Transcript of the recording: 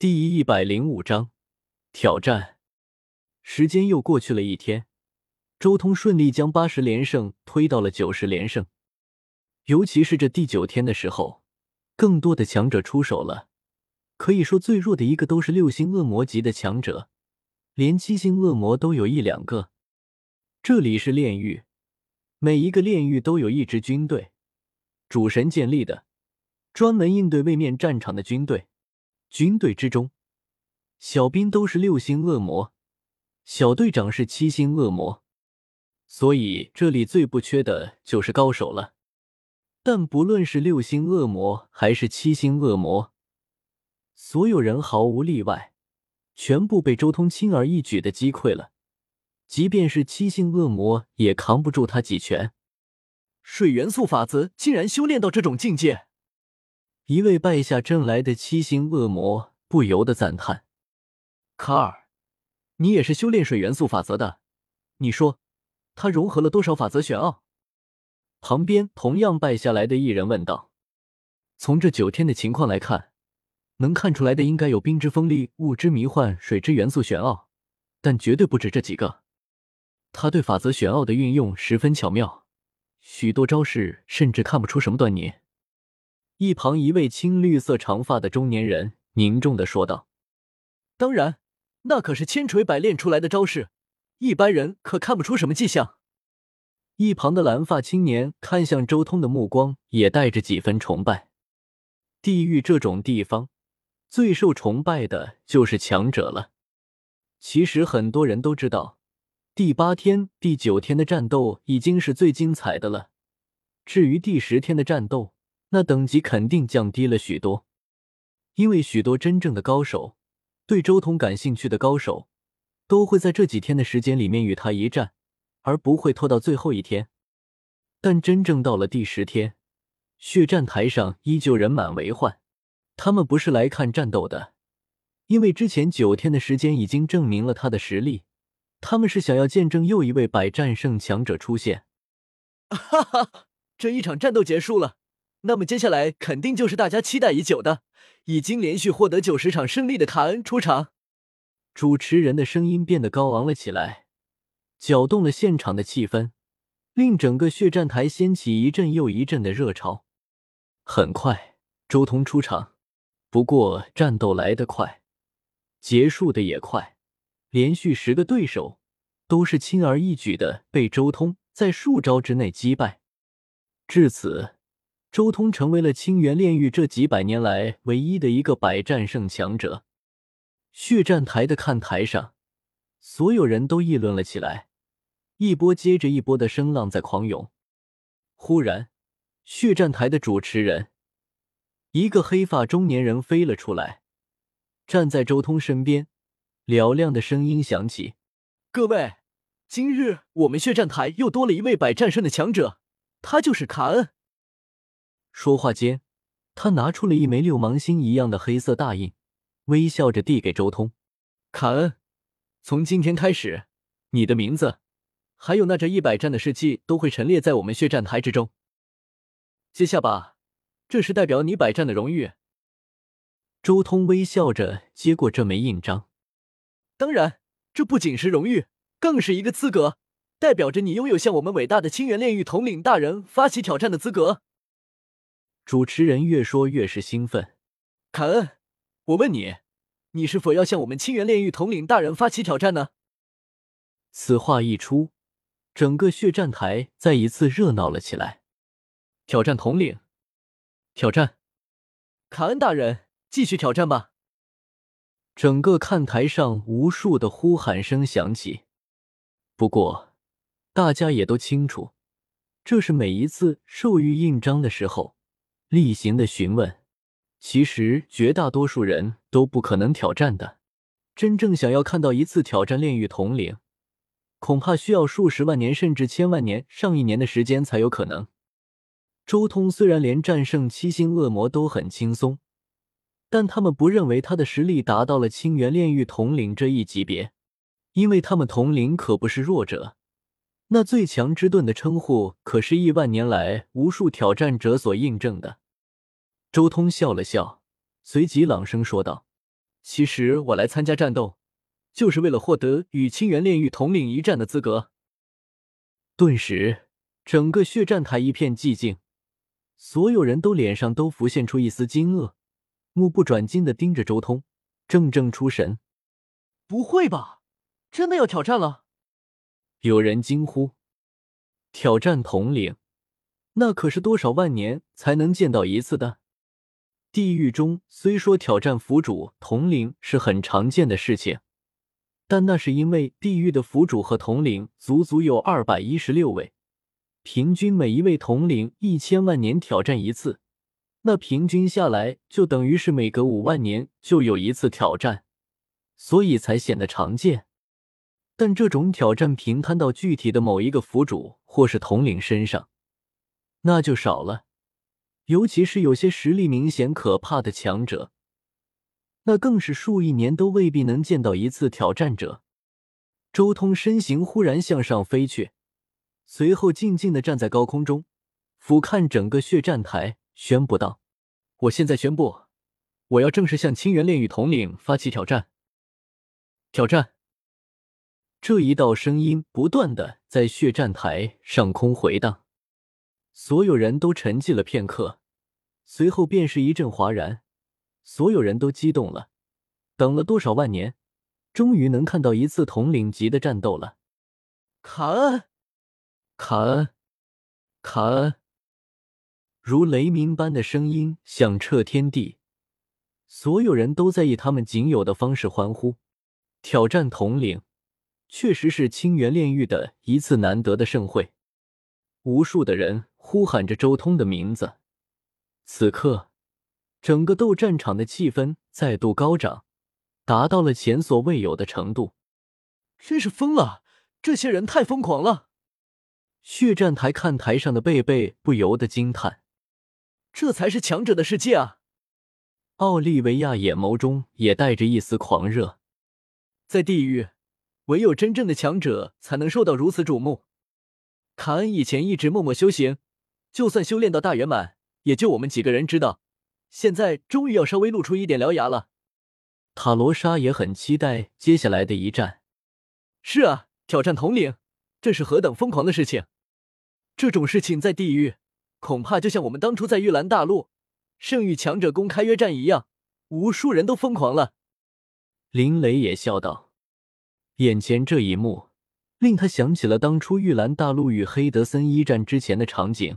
第一百零五章挑战。时间又过去了一天，周通顺利将八十连胜推到了九十连胜。尤其是这第九天的时候，更多的强者出手了。可以说，最弱的一个都是六星恶魔级的强者，连七星恶魔都有一两个。这里是炼狱，每一个炼狱都有一支军队，主神建立的，专门应对位面战场的军队。军队之中，小兵都是六星恶魔，小队长是七星恶魔，所以这里最不缺的就是高手了。但不论是六星恶魔还是七星恶魔，所有人毫无例外，全部被周通轻而易举的击溃了。即便是七星恶魔也扛不住他几拳。水元素法则竟然修炼到这种境界！一位败下阵来的七星恶魔不由得赞叹：“卡尔，你也是修炼水元素法则的？你说他融合了多少法则玄奥？”旁边同样败下来的一人问道：“从这九天的情况来看，能看出来的应该有冰之锋利、雾之迷幻、水之元素玄奥，但绝对不止这几个。他对法则玄奥的运用十分巧妙，许多招式甚至看不出什么端倪。”一旁一位青绿色长发的中年人凝重的说道：“当然，那可是千锤百炼出来的招式，一般人可看不出什么迹象。”一旁的蓝发青年看向周通的目光也带着几分崇拜。地狱这种地方，最受崇拜的就是强者了。其实很多人都知道，第八天、第九天的战斗已经是最精彩的了。至于第十天的战斗，那等级肯定降低了许多，因为许多真正的高手，对周通感兴趣的高手，都会在这几天的时间里面与他一战，而不会拖到最后一天。但真正到了第十天，血战台上依旧人满为患。他们不是来看战斗的，因为之前九天的时间已经证明了他的实力。他们是想要见证又一位百战胜强者出现。哈哈，这一场战斗结束了。那么接下来肯定就是大家期待已久的，已经连续获得九十场胜利的卡恩出场。主持人的声音变得高昂了起来，搅动了现场的气氛，令整个血战台掀起一阵又一阵的热潮。很快，周通出场，不过战斗来得快，结束的也快，连续十个对手都是轻而易举的被周通在数招之内击败。至此。周通成为了清源炼狱这几百年来唯一的一个百战胜强者。血战台的看台上，所有人都议论了起来，一波接着一波的声浪在狂涌。忽然，血战台的主持人，一个黑发中年人飞了出来，站在周通身边，嘹亮的声音响起：“各位，今日我们血战台又多了一位百战胜的强者，他就是卡恩。”说话间，他拿出了一枚六芒星一样的黑色大印，微笑着递给周通：“卡恩，从今天开始，你的名字，还有那这一百战的事迹，都会陈列在我们血战台之中。接下吧，这是代表你百战的荣誉。”周通微笑着接过这枚印章：“当然，这不仅是荣誉，更是一个资格，代表着你拥有向我们伟大的清源炼狱统领大人发起挑战的资格。”主持人越说越是兴奋，凯恩，我问你，你是否要向我们清源炼狱统领大人发起挑战呢？此话一出，整个血战台再一次热闹了起来。挑战统领，挑战，卡恩大人，继续挑战吧！整个看台上无数的呼喊声响起。不过，大家也都清楚，这是每一次授予印章的时候。例行的询问，其实绝大多数人都不可能挑战的。真正想要看到一次挑战炼狱统领，恐怕需要数十万年甚至千万年、上亿年的时间才有可能。周通虽然连战胜七星恶魔都很轻松，但他们不认为他的实力达到了清源炼狱统领这一级别，因为他们统领可不是弱者。那最强之盾的称呼，可是亿万年来无数挑战者所印证的。周通笑了笑，随即朗声说道：“其实我来参加战斗，就是为了获得与清源炼狱统领一战的资格。顿时，整个血战台一片寂静，所有人都脸上都浮现出一丝惊愕，目不转睛的盯着周通，怔怔出神。不会吧，真的要挑战了？有人惊呼：“挑战统领，那可是多少万年才能见到一次的。”地狱中虽说挑战府主统领是很常见的事情，但那是因为地狱的府主和统领足足有二百一十六位，平均每一位统领一千万年挑战一次，那平均下来就等于是每隔五万年就有一次挑战，所以才显得常见。但这种挑战平摊到具体的某一个府主或是统领身上，那就少了。尤其是有些实力明显可怕的强者，那更是数亿年都未必能见到一次挑战者。周通身形忽然向上飞去，随后静静的站在高空中，俯瞰整个血战台，宣布道：“我现在宣布，我要正式向清源炼狱统领发起挑战。”挑战！这一道声音不断的在血战台上空回荡，所有人都沉寂了片刻。随后便是一阵哗然，所有人都激动了。等了多少万年，终于能看到一次统领级的战斗了。卡恩，卡恩，卡恩！如雷鸣般的声音响彻天地，所有人都在以他们仅有的方式欢呼。挑战统领，确实是清源炼狱的一次难得的盛会。无数的人呼喊着周通的名字。此刻，整个斗战场的气氛再度高涨，达到了前所未有的程度。真是疯了！这些人太疯狂了！血战台看台上的贝贝不由得惊叹：“这才是强者的世界啊！”奥利维亚眼眸中也带着一丝狂热。在地狱，唯有真正的强者才能受到如此瞩目。卡恩以前一直默默修行，就算修炼到大圆满。也就我们几个人知道，现在终于要稍微露出一点獠牙了。塔罗莎也很期待接下来的一战。是啊，挑战统领，这是何等疯狂的事情！这种事情在地狱，恐怕就像我们当初在玉兰大陆，圣域强者公开约战一样，无数人都疯狂了。林雷也笑道：“眼前这一幕，令他想起了当初玉兰大陆与黑德森一战之前的场景。”